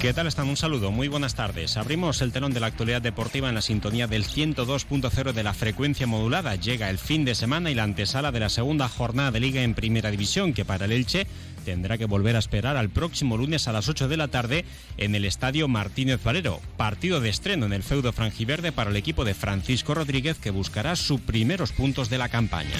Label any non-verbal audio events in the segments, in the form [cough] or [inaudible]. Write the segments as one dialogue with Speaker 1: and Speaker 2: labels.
Speaker 1: ¿Qué tal están? Un saludo, muy buenas tardes. Abrimos el telón de la actualidad deportiva en la sintonía del 102.0 de la frecuencia modulada. Llega el fin de semana y la antesala de la segunda jornada de liga en Primera División, que para el Elche tendrá que volver a esperar al próximo lunes a las 8 de la tarde en el Estadio Martínez Valero. Partido de estreno en el feudo franjiverde para el equipo de Francisco Rodríguez, que buscará sus primeros puntos de la campaña.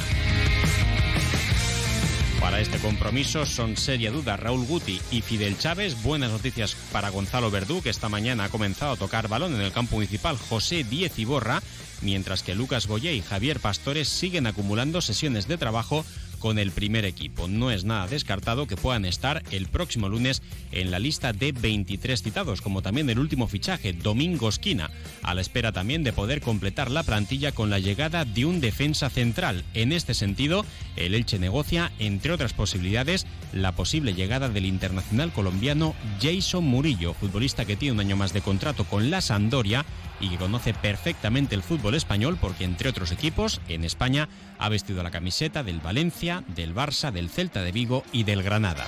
Speaker 1: Para este compromiso son seria duda Raúl Guti y Fidel Chávez. Buenas noticias para Gonzalo Verdú, que esta mañana ha comenzado a tocar balón en el campo municipal José Diez Iborra, mientras que Lucas Boyé y Javier Pastores siguen acumulando sesiones de trabajo con el primer equipo. No es nada descartado que puedan estar el próximo lunes en la lista de 23 citados, como también el último fichaje, Domingo Esquina, a la espera también de poder completar la plantilla con la llegada de un defensa central. En este sentido, el Elche negocia, entre otras posibilidades, la posible llegada del internacional colombiano Jason Murillo, futbolista que tiene un año más de contrato con la Sandoria y que conoce perfectamente el fútbol español porque entre otros equipos en España ha vestido la camiseta del Valencia, del Barça, del Celta de Vigo y del Granada.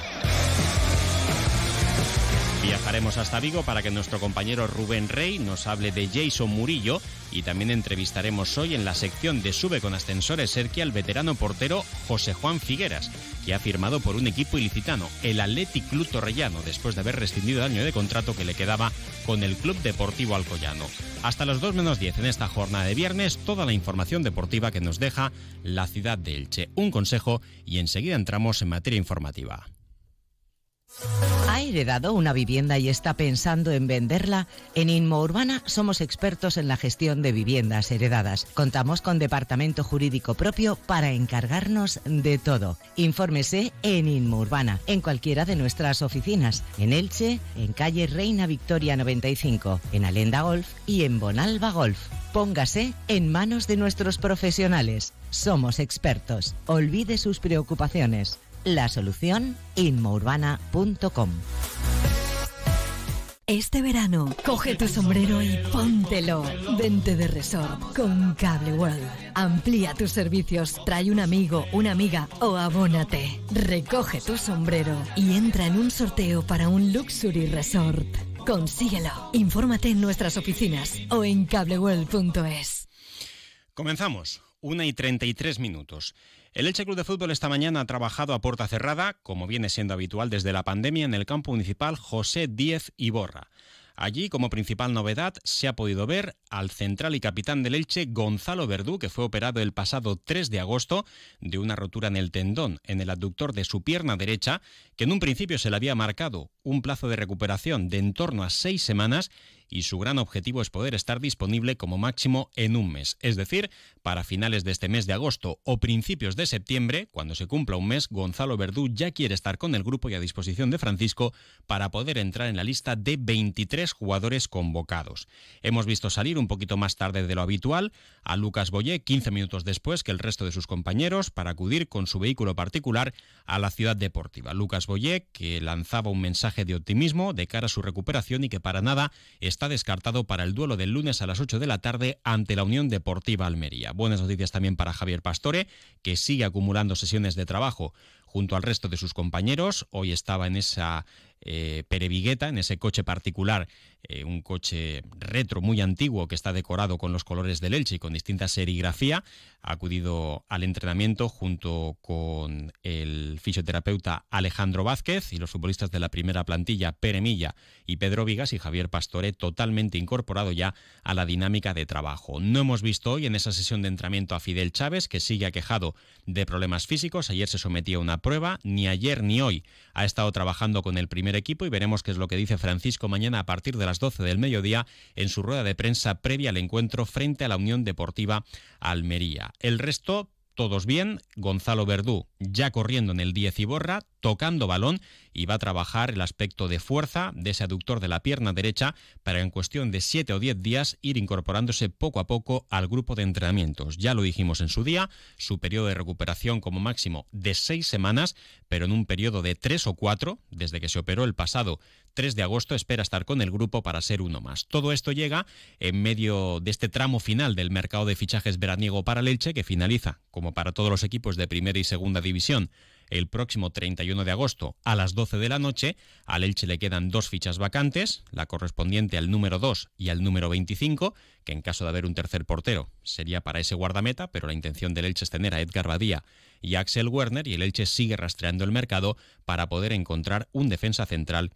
Speaker 1: Viajaremos hasta Vigo para que nuestro compañero Rubén Rey nos hable de Jason Murillo y también entrevistaremos hoy en la sección de Sube con Ascensores Serki al veterano portero José Juan Figueras, que ha firmado por un equipo ilicitano, el Athletic Club Torrellano, después de haber rescindido el año de contrato que le quedaba con el Club Deportivo Alcoyano. Hasta los 2 menos 10 en esta jornada de viernes, toda la información deportiva que nos deja la ciudad de Elche. Un consejo y enseguida entramos en materia informativa.
Speaker 2: ¿Ha heredado una vivienda y está pensando en venderla? En Inmo Urbana somos expertos en la gestión de viviendas heredadas. Contamos con departamento jurídico propio para encargarnos de todo. Infórmese en Inmo Urbana, en cualquiera de nuestras oficinas, en Elche, en calle Reina Victoria 95, en Alenda Golf y en Bonalba Golf. Póngase en manos de nuestros profesionales. Somos expertos. Olvide sus preocupaciones. La solución, inmourbana.com.
Speaker 3: Este verano, coge tu sombrero y póntelo. Vente de resort con Cable World. Amplía tus servicios, trae un amigo, una amiga o abónate. Recoge tu sombrero y entra en un sorteo para un Luxury Resort. Consíguelo. Infórmate en nuestras oficinas o en cableworld.es.
Speaker 1: Comenzamos. Una y 33 minutos. El Elche Club de Fútbol esta mañana ha trabajado a puerta cerrada, como viene siendo habitual desde la pandemia, en el campo municipal José Díez Iborra. Allí, como principal novedad, se ha podido ver al central y capitán del Elche, Gonzalo Verdú, que fue operado el pasado 3 de agosto de una rotura en el tendón, en el aductor de su pierna derecha, que en un principio se le había marcado un plazo de recuperación de en torno a seis semanas y su gran objetivo es poder estar disponible como máximo en un mes, es decir, para finales de este mes de agosto o principios de septiembre, cuando se cumpla un mes, Gonzalo Verdú ya quiere estar con el grupo y a disposición de Francisco para poder entrar en la lista de 23 jugadores convocados. Hemos visto salir un poquito más tarde de lo habitual a Lucas Boyé 15 minutos después que el resto de sus compañeros para acudir con su vehículo particular a la ciudad deportiva. Lucas Boyé que lanzaba un mensaje de optimismo de cara a su recuperación y que para nada está descartado para el duelo del lunes a las 8 de la tarde ante la Unión Deportiva Almería. Buenas noticias también para Javier Pastore, que sigue acumulando sesiones de trabajo junto al resto de sus compañeros. Hoy estaba en esa eh, Perevigueta, en ese coche particular, eh, un coche retro muy antiguo que está decorado con los colores del Elche y con distinta serigrafía. Ha acudido al entrenamiento junto con el fisioterapeuta Alejandro Vázquez y los futbolistas de la primera plantilla, Pere Milla y Pedro Vigas y Javier Pastore, totalmente incorporado ya a la dinámica de trabajo. No hemos visto hoy en esa sesión de entrenamiento a Fidel Chávez, que sigue aquejado de problemas físicos. Ayer se sometía a una prueba, ni ayer ni hoy ha estado trabajando con el primer equipo y veremos qué es lo que dice Francisco mañana a partir de las 12 del mediodía en su rueda de prensa previa al encuentro frente a la Unión Deportiva Almería. El resto todos bien. Gonzalo Verdú ya corriendo en el 10 y borra, tocando balón y va a trabajar el aspecto de fuerza de ese aductor de la pierna derecha para en cuestión de 7 o 10 días ir incorporándose poco a poco al grupo de entrenamientos. Ya lo dijimos en su día, su periodo de recuperación como máximo de 6 semanas, pero en un periodo de 3 o 4, desde que se operó el pasado 3 de agosto, espera estar con el grupo para ser uno más. Todo esto llega en medio de este tramo final del mercado de fichajes veraniego para Leche, que finaliza, como para todos los equipos de primera y segunda división, el próximo 31 de agosto a las 12 de la noche. Al Elche le quedan dos fichas vacantes, la correspondiente al número 2 y al número 25, que en caso de haber un tercer portero sería para ese guardameta, pero la intención del Elche es tener a Edgar Badía y Axel Werner y el Elche sigue rastreando el mercado para poder encontrar un defensa central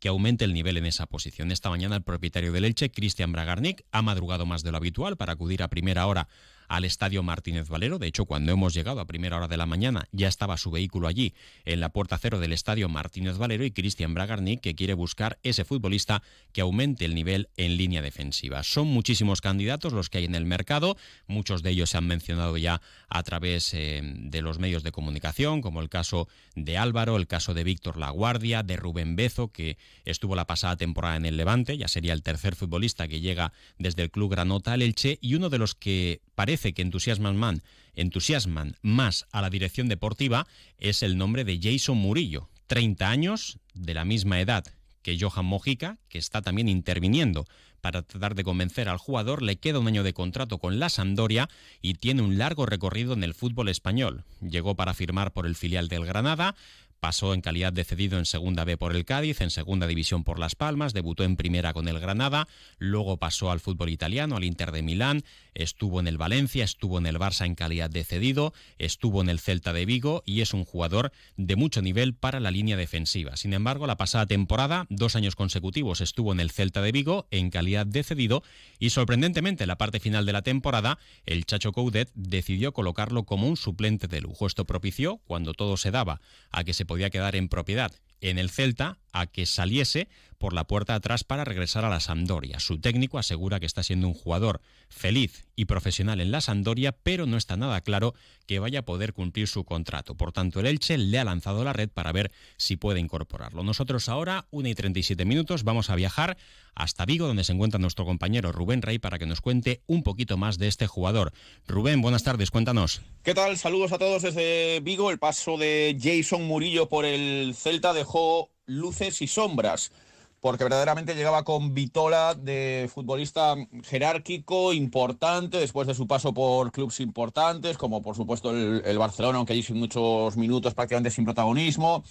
Speaker 1: que aumente el nivel en esa posición. Esta mañana el propietario del Elche, Cristian Bragarnik, ha madrugado más de lo habitual para acudir a primera hora al Estadio Martínez Valero. De hecho, cuando hemos llegado a primera hora de la mañana, ya estaba su vehículo allí, en la puerta cero del Estadio Martínez Valero, y Cristian Bragarnik, que quiere buscar ese futbolista que aumente el nivel en línea defensiva. Son muchísimos candidatos los que hay en el mercado, muchos de ellos se han mencionado ya a través eh, de los medios de comunicación, como el caso de Álvaro, el caso de Víctor Laguardia, de Rubén Bezo, que estuvo la pasada temporada en el Levante, ya sería el tercer futbolista que llega desde el Club Granota al Elche, y uno de los que parece que entusiasman, man, entusiasman más a la dirección deportiva es el nombre de Jason Murillo, 30 años, de la misma edad que Johan Mojica, que está también interviniendo para tratar de convencer al jugador, le queda un año de contrato con la Sampdoria y tiene un largo recorrido en el fútbol español. Llegó para firmar por el filial del Granada, Pasó en calidad de cedido en Segunda B por el Cádiz, en Segunda División por Las Palmas, debutó en Primera con el Granada, luego pasó al fútbol italiano, al Inter de Milán, estuvo en el Valencia, estuvo en el Barça en calidad de cedido, estuvo en el Celta de Vigo y es un jugador de mucho nivel para la línea defensiva. Sin embargo, la pasada temporada, dos años consecutivos, estuvo en el Celta de Vigo en calidad de cedido y sorprendentemente en la parte final de la temporada, el Chacho Coudet decidió colocarlo como un suplente de lujo. Esto propició, cuando todo se daba a que se podía quedar en propiedad en el Celta a que saliese por la puerta atrás para regresar a la Sampdoria. Su técnico asegura que está siendo un jugador feliz y profesional en la Sampdoria, pero no está nada claro que vaya a poder cumplir su contrato. Por tanto, el Elche le ha lanzado la red para ver si puede incorporarlo. Nosotros ahora, 1 y 37 minutos, vamos a viajar hasta Vigo, donde se encuentra nuestro compañero Rubén Rey, para que nos cuente un poquito más de este jugador. Rubén, buenas tardes, cuéntanos.
Speaker 4: ¿Qué tal? Saludos a todos desde Vigo. El paso de Jason Murillo por el Celta dejó luces y sombras porque verdaderamente llegaba con Vitola de futbolista jerárquico, importante, después de su paso por clubes importantes, como por supuesto el, Barcelona, aunque allí sin muchos minutos, prácticamente sin protagonismo,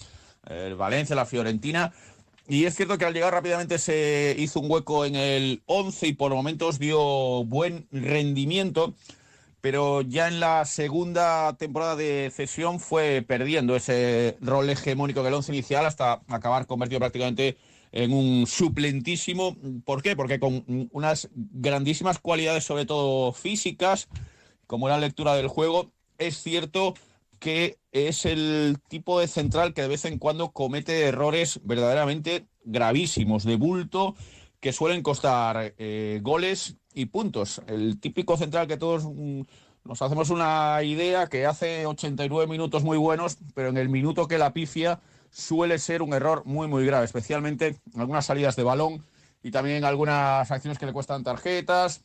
Speaker 4: el Valencia, la Fiorentina. Y es cierto que al llegar rápidamente se hizo un hueco en el 11 y por momentos dio buen rendimiento, pero ya en la segunda temporada de cesión fue perdiendo ese rol hegemónico del 11 inicial hasta acabar convertido prácticamente en un suplentísimo. ¿Por qué? Porque con unas grandísimas cualidades, sobre todo físicas, como la lectura del juego, es cierto que es el tipo de central que de vez en cuando comete errores verdaderamente gravísimos, de bulto, que suelen costar eh, goles y puntos. El típico central que todos mm, nos hacemos una idea que hace 89 minutos muy buenos, pero en el minuto que la pifia suele ser un error muy, muy grave, especialmente en algunas salidas de balón y también en algunas acciones que le cuestan tarjetas,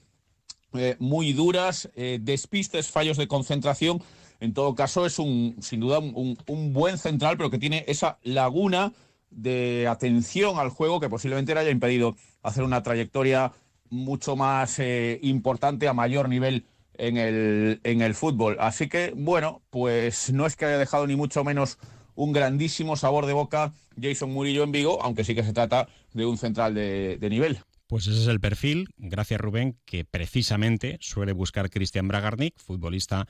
Speaker 4: eh, muy duras, eh, despistes, fallos de concentración. En todo caso, es un, sin duda un, buen central, pero que tiene esa laguna de atención al juego que posiblemente le haya impedido hacer una trayectoria mucho más eh, importante a mayor nivel en el, en el fútbol. Así que, bueno, pues no es que haya dejado ni mucho menos un grandísimo sabor de boca Jason Murillo en Vigo, aunque sí que se trata de un central de, nivel.
Speaker 1: Pues ese es el perfil, gracias Rubén, que precisamente suele buscar Cristian Bragarnik, futbolista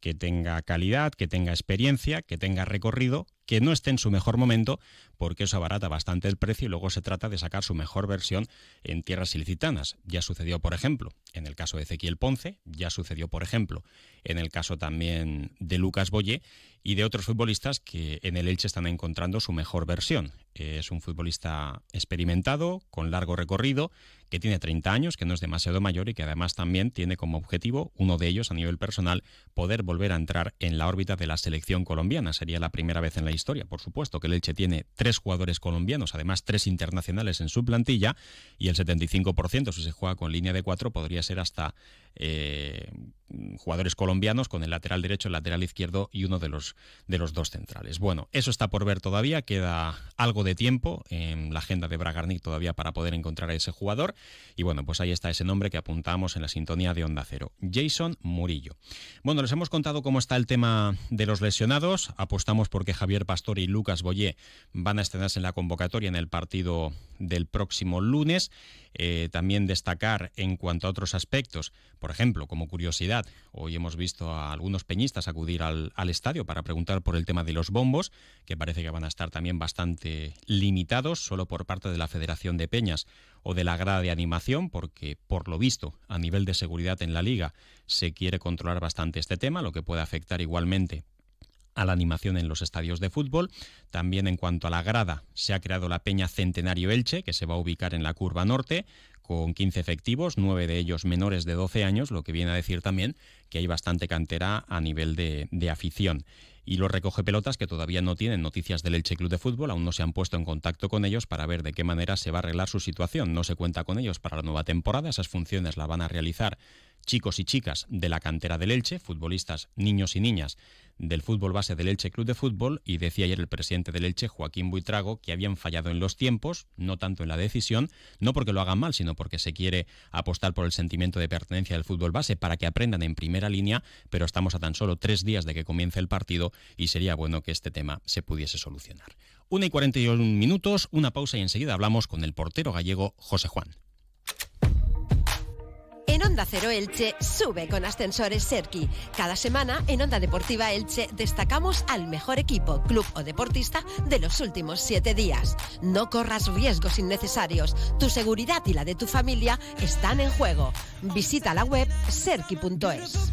Speaker 1: que tenga calidad, que tenga experiencia, que tenga recorrido, que no esté en su mejor momento, porque eso abarata bastante el precio y luego se trata de sacar su mejor versión en tierras ilicitanas. Ya sucedió, por ejemplo, en el caso de Ezequiel Ponce, ya sucedió, por ejemplo, en el caso también de Lucas Boye y de otros futbolistas que en el Elche están encontrando su mejor versión. Es un futbolista experimentado, con largo recorrido, que tiene 30 años, que no es demasiado mayor y que además también tiene como objetivo, uno de ellos a nivel personal, poder volver a entrar en la órbita de la selección colombiana. Sería la primera vez en la historia, por supuesto, que el Elche tiene tres jugadores colombianos, además tres internacionales en su plantilla, y el 75%, si se juega con línea de cuatro, podría ser hasta eh, jugadores colombianos con el lateral derecho, el lateral izquierdo y uno de los, de los dos centrales. Bueno, eso está por ver todavía, queda algo de tiempo en la agenda de Bragarnik todavía para poder encontrar a ese jugador. Y bueno, pues ahí está ese nombre que apuntamos en la sintonía de Onda Cero, Jason Murillo. Bueno, les hemos contado cómo está el tema de los lesionados. Apostamos porque Javier Pastor y Lucas Boyé van a estrenarse en la convocatoria en el partido del próximo lunes. Eh, también destacar en cuanto a otros aspectos, por ejemplo, como curiosidad, hoy hemos visto a algunos peñistas acudir al, al, estadio para preguntar por el tema de los bombos, que parece que van a estar también bastante limitados, solo por parte de la Federación de Peñas o de la grada de animación, porque por lo visto, a nivel de seguridad en la liga, se quiere controlar bastante este tema, lo que puede afectar igualmente a la animación en los estadios de fútbol. También en cuanto a la grada, se ha creado la Peña Centenario Elche, que se va a ubicar en la curva norte, con 15 efectivos, 9 de ellos menores de 12 años, lo que viene a decir también que hay bastante cantera a nivel de, de afición y los recoge pelotas que todavía no tienen noticias del Elche Club de Fútbol, aún no se han puesto en contacto con ellos para ver de qué manera se va a arreglar su situación. No se cuenta con ellos para la nueva temporada, esas funciones la van a realizar chicos y chicas de la cantera del Elche, futbolistas, niños y niñas del fútbol base del Elche Club de Fútbol y decía ayer el presidente del Elche, Joaquín Buitrago, que habían fallado en los tiempos, no tanto en la decisión, no porque lo hagan mal, sino porque se quiere apostar por el sentimiento de pertenencia del fútbol base para que aprendan en primera línea, pero estamos a tan solo tres días de que comience el partido y sería bueno que este tema se pudiese solucionar. Una y 41 minutos, una pausa y enseguida hablamos con el portero gallego José Juan.
Speaker 5: Onda Cero Elche sube con ascensores Serki. Cada semana en Onda Deportiva Elche destacamos al mejor equipo, club o deportista de los últimos siete días. No corras riesgos innecesarios. Tu seguridad y la de tu familia están en juego. Visita la web serki.es.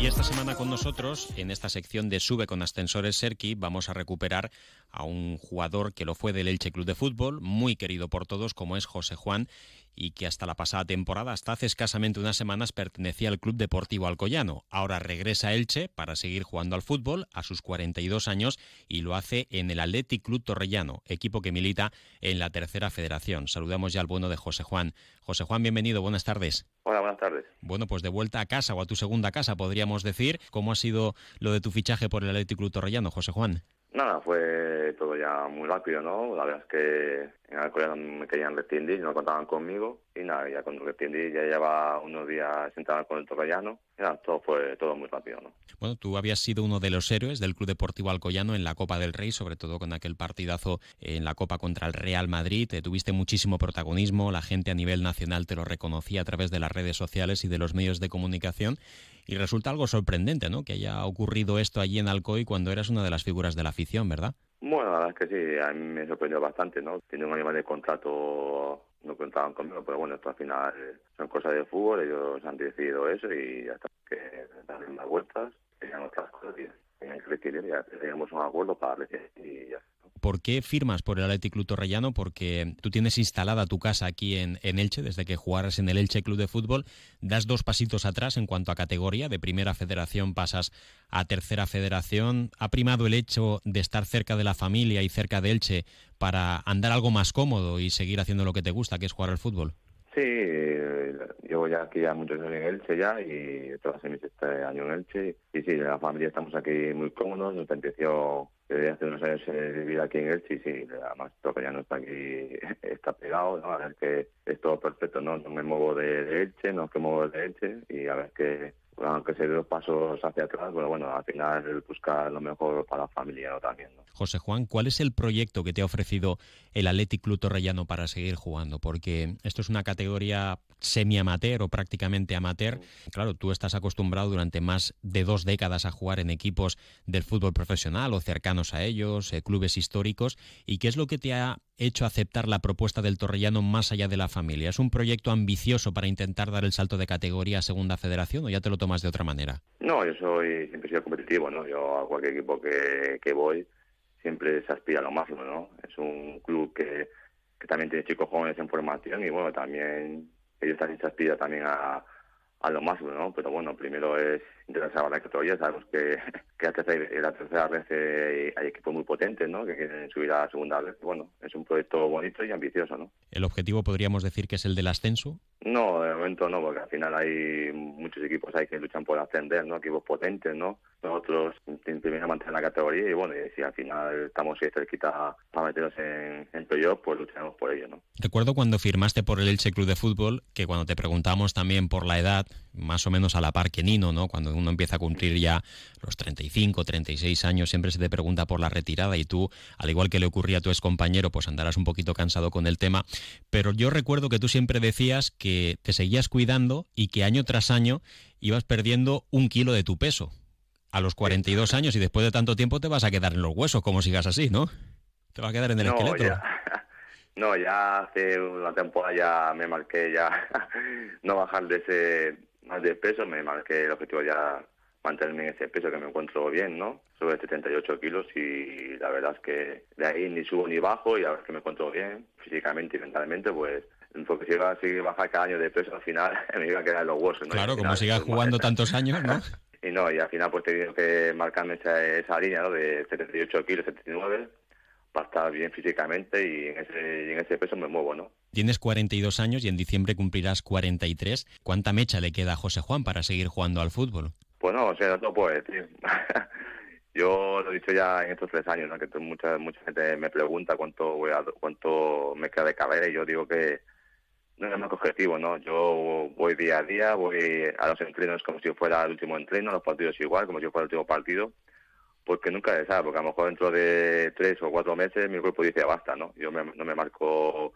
Speaker 1: Y esta semana con nosotros, en esta sección de Sube con Ascensores Serki, vamos a recuperar a un jugador que lo fue del Elche Club de Fútbol, muy querido por todos, como es José Juan, y que hasta la pasada temporada, hasta hace escasamente unas semanas, pertenecía al Club Deportivo Alcoyano. Ahora regresa a Elche para seguir jugando al fútbol a sus 42 años y lo hace en el Athletic Club Torrellano, equipo que milita en la tercera federación. Saludamos ya al bueno de José Juan. José Juan, bienvenido, buenas tardes.
Speaker 6: Hola, buenas tardes.
Speaker 1: Bueno, pues de vuelta a casa o a tu segunda casa, podríamos decir. ¿Cómo ha sido lo de tu fichaje por el Athletic Club Torrellano, José Juan?
Speaker 6: Nada, fue todo ya muy rápido, ¿no? La verdad es que en Alcoyano me querían rescindir, no contaban conmigo y nada, ya cuando rescindí ya lleva unos días sentado con el Torrellano y nada, todo fue todo muy rápido, ¿no?
Speaker 1: Bueno, tú habías sido uno de los héroes del Club Deportivo Alcoyano en la Copa del Rey, sobre todo con aquel partidazo en la Copa contra el Real Madrid. Te tuviste muchísimo protagonismo, la gente a nivel nacional te lo reconocía a través de las redes sociales y de los medios de comunicación. Y resulta algo sorprendente, ¿no? Que haya ocurrido esto allí en Alcoy cuando eras una de las figuras de la afición, ¿verdad?
Speaker 6: Bueno, la verdad es que sí, a mí me sorprendió bastante, ¿no? Tiene un animal de contrato, no contaban conmigo, pero bueno, esto al final son cosas de fútbol, ellos han decidido eso y hasta que dan más vueltas, tenían otras cosas ya teníamos un acuerdo para decidir y ya
Speaker 1: ¿Por qué firmas por el Athletic Club Torrellano? Porque tú tienes instalada tu casa aquí en, en, Elche, desde que jugaras en el Elche Club de Fútbol, das dos pasitos atrás en cuanto a categoría, de primera federación pasas a tercera federación. ¿Ha primado el hecho de estar cerca de la familia y cerca de Elche para andar algo más cómodo y seguir haciendo lo que te gusta, que es jugar al fútbol?
Speaker 6: Sí, llevo ya aquí ya muchos años en Elche ya y todo hace mi este año en Elche y sí, la familia estamos aquí muy cómodos, nos empezó desde hace unos años eh, vivir aquí en Elche y sí, además todo que ya no está aquí, [laughs] está pegado, ¿no? a ver que es todo perfecto, ¿no? No me muevo de, de Elche, no me muevo de Elche y a ver que aunque se dé pasos hacia atrás, pero bueno, al final buscar lo mejor para la familia también.
Speaker 1: José Juan, ¿cuál es el proyecto que te ha ofrecido el Athletic Club Torrellano para seguir jugando? Porque esto es una categoría semi-amateur o prácticamente amateur. Claro, tú estás acostumbrado durante más de dos décadas a jugar en equipos del fútbol profesional o cercanos a ellos, eh, clubes históricos. ¿Y qué es lo que te ha hecho aceptar la propuesta del Torrellano más allá de la familia? ¿Es un proyecto ambicioso para intentar dar el salto de categoría a Segunda Federación o ya te lo tomas de otra manera?
Speaker 6: No, yo soy siempre he sido competitivo, ¿no? Yo a cualquier equipo que, que voy siempre se aspira a lo máximo, ¿no? Es un club que, que también tiene chicos jóvenes en formación y bueno, también ellos también se aspiran también a, a lo máximo, ¿no? Pero bueno, primero es a la categoría. Sabemos que, [laughs] que la, tercera, la tercera vez eh, hay equipos muy potentes, ¿no? Que quieren subir a la segunda vez. Bueno, es un proyecto bonito y ambicioso, ¿no?
Speaker 1: ¿El objetivo podríamos decir que es el del ascenso?
Speaker 6: No, de momento no, porque al final hay muchos equipos ahí que luchan por ascender, ¿no? Equipos potentes, ¿no? Nosotros primero mantener la categoría y bueno, y si al final estamos cerquita para meternos en, en playoff, pues lucharemos por ello, ¿no?
Speaker 1: Recuerdo cuando firmaste por el Elche Club de Fútbol, que cuando te preguntamos también por la edad, más o menos a la par que Nino, ¿no? Cuando uno empieza a cumplir ya los 35, 36 años, siempre se te pregunta por la retirada y tú, al igual que le ocurría a tu ex compañero, pues andarás un poquito cansado con el tema. Pero yo recuerdo que tú siempre decías que te seguías cuidando y que año tras año ibas perdiendo un kilo de tu peso. A los 42 años y después de tanto tiempo te vas a quedar en los huesos, como sigas así, ¿no? Te va a quedar en el
Speaker 6: no,
Speaker 1: esqueleto.
Speaker 6: Ya. [laughs] No, ya hace una temporada ya me marqué ya [laughs] no bajar de ese más de peso, me marqué el objetivo ya mantenerme en ese peso que me encuentro bien, ¿no? Sobre 78 kilos y la verdad es que de ahí ni subo ni bajo y ahora que me encuentro bien físicamente y mentalmente, pues porque si iba a seguir bajar cada año de peso al final [laughs] me iba a quedar en los huesos, ¿no?
Speaker 1: Claro, como sigas jugando tantos años, ¿no? [laughs]
Speaker 6: y no, y al final pues he tenido que marcarme esa, esa línea, ¿no? De 78 kilos, 79 para estar bien físicamente y en, ese, y en ese peso me muevo, ¿no?
Speaker 1: Tienes 42 años y en diciembre cumplirás 43. ¿Cuánta mecha le queda a José Juan para seguir jugando al fútbol?
Speaker 6: Pues no, o sea, no puedo decir. [laughs] Yo lo he dicho ya en estos tres años, ¿no? que mucha mucha gente me pregunta cuánto voy a, cuánto me queda de carrera y yo digo que no es más objetivo, ¿no? Yo voy día a día, voy a los entrenos como si fuera el último entreno, a los partidos igual, como si fuera el último partido porque nunca se sabe, porque a lo mejor dentro de tres o cuatro meses mi cuerpo dice basta, ¿no? Yo me, no me marco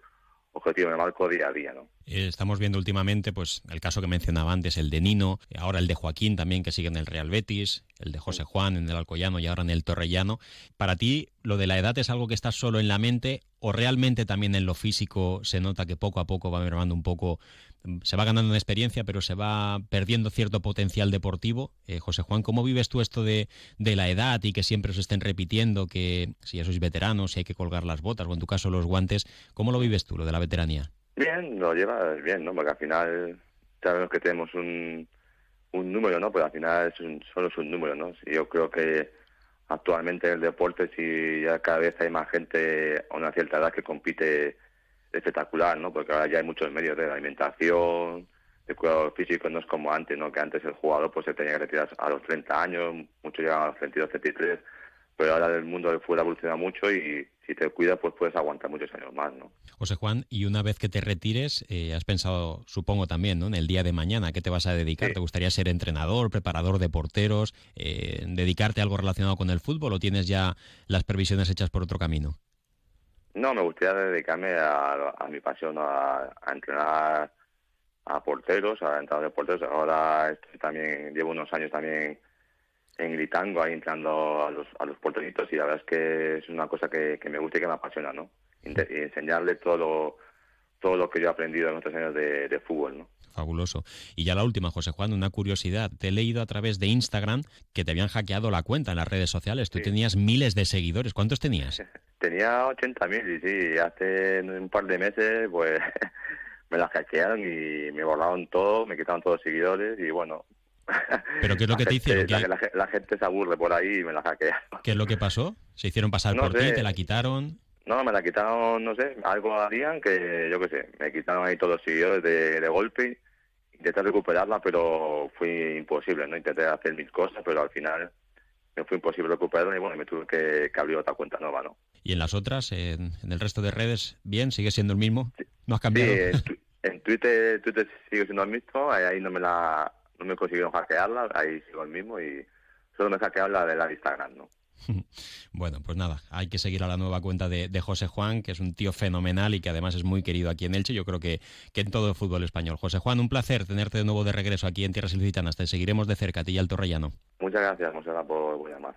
Speaker 6: objetivo, me marco día a día, ¿no?
Speaker 1: Eh, estamos viendo últimamente, pues, el caso que mencionaba antes, el de Nino, ahora el de Joaquín también, que sigue en el Real Betis, el de José Juan en el Alcoyano y ahora en el Torrellano. Para ti, ¿lo de la edad es algo que está solo en la mente o realmente también en lo físico se nota que poco a poco va mermando un poco se va ganando en experiencia, pero se va perdiendo cierto potencial deportivo. Eh, José Juan, ¿cómo vives tú esto de, de, la edad y que siempre os estén repitiendo que si ya sois veteranos, si hay que colgar las botas o en tu caso los guantes? ¿Cómo lo vives tú, lo de la veteranía?
Speaker 6: Bien, lo llevas bien, ¿no? Porque al final sabemos que tenemos un, un número, ¿no? Pero al final es un, solo es un número, ¿no? yo creo que actualmente en el deporte, si ya cada vez hay más gente a una cierta edad que compite espectacular, ¿no? Porque ahora ya hay muchos medios de alimentación, de cuidado físico, no es como antes, ¿no? Que antes el jugador pues se tenía que retirar a los 30 años, muchos llegan a los 32, 33, pero ahora el mundo del fútbol evoluciona mucho y si te cuidas pues puedes aguantar muchos años más, ¿no?
Speaker 1: José Juan, y una vez que te retires, eh, has pensado, supongo también, ¿no? En el día de mañana, ¿a qué te vas a dedicar?
Speaker 6: Sí.
Speaker 1: ¿Te gustaría ser entrenador, preparador de porteros, eh, dedicarte a algo relacionado con el fútbol o tienes ya las previsiones hechas por otro camino?
Speaker 6: No, me gustaría dedicarme a, mi pasión, a, a, entrenar a porteros, a entrenadores de porteros. Ahora estoy también llevo unos años también en Gritango, ahí entrando a los, a los porteritos y la verdad es que es una cosa que, que me gusta y que me apasiona, ¿no? y enseñarle todo lo, todo lo que yo he aprendido en otros años de, de fútbol, ¿no?
Speaker 1: Fabuloso. Y ya la última, José Juan, una curiosidad. Te he leído a través de Instagram que te habían hackeado la cuenta en las redes sociales. Tú
Speaker 6: Sí.
Speaker 1: tenías miles de seguidores. ¿Cuántos tenías? [laughs]
Speaker 6: Tenía 80.000 y sí, hace un par de meses pues [laughs] me la hackearon y me borraron todo, me quitaron todos los seguidores y bueno. [laughs]
Speaker 1: ¿Pero qué es lo
Speaker 6: la
Speaker 1: que te
Speaker 6: gente-
Speaker 1: hicieron?
Speaker 6: La,
Speaker 1: ¿Qué,
Speaker 6: la ge- la gente se aburre por ahí y me la hackean.
Speaker 1: qué es lo que pasó? ¿Se hicieron pasar
Speaker 6: No
Speaker 1: por ti? ¿Te la quitaron?
Speaker 6: No, me la quitaron, no sé, algo harían que yo qué sé, me quitaron ahí todos los seguidores de, de golpe. Intenté recuperarla, pero fue imposible, ¿no? Intenté hacer mis cosas, pero al final me fue imposible recuperarla y bueno, me tuve que, que abrir otra cuenta nueva, ¿no?
Speaker 1: ¿Y en las otras, en, en el resto de redes, bien? ¿Sigue siendo el mismo? ¿No has
Speaker 6: Sí,
Speaker 1: cambiado?
Speaker 6: en, tu- en Twitter, Twitter sigue siendo el mismo, ahí, ahí no me la no me consiguieron hackearla, ahí sigo el mismo y solo me hackearon la de la Instagram, ¿no? [laughs]
Speaker 1: Bueno, pues nada, hay que seguir a la nueva cuenta de, José Juan, que es un tío fenomenal y que además es muy querido aquí en Elche, yo creo que, que en todo el fútbol español. José Juan, un placer tenerte de nuevo de regreso aquí en Tierras Ilicitanas. Te seguiremos de cerca, a ti y al Torrellano.
Speaker 6: Muchas gracias, Monserrat, por llamar.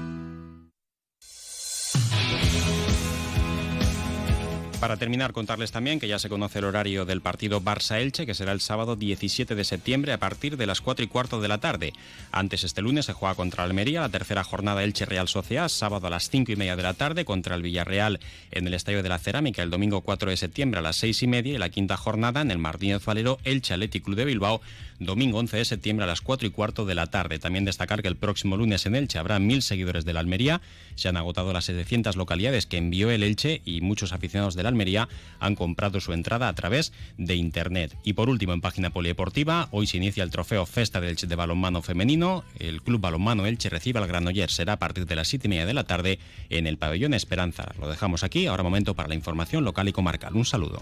Speaker 1: Para terminar, contarles también que ya se conoce el horario del partido Barça-Elche, que será el sábado 17 de septiembre a partir de las 4 y cuarto de la tarde. Antes, este lunes, se juega contra Almería, la tercera jornada Elche-Real Sociedad, sábado a las 5 y media de la tarde contra el Villarreal en el Estadio de la Cerámica, el domingo 4 de septiembre a las 6 y media y la quinta jornada en el Martínez Valero Elche Athletic Club de Bilbao, domingo 11 de septiembre a las 4 y cuarto de la tarde. También destacar que el próximo lunes en Elche habrá mil seguidores de la Almería, se han agotado las 700 localidades que envió el Elche y muchos aficionados de la Almería han comprado su entrada a través de Internet. Y por último, en página polideportiva, hoy se inicia el trofeo Festa del Elche de balonmano femenino. El Club Balonmano Elche recibe al Granollers. Será a partir de las 7 y media de la tarde en el pabellón Esperanza. Lo dejamos aquí. Ahora momento para la información local y comarcal. Un saludo.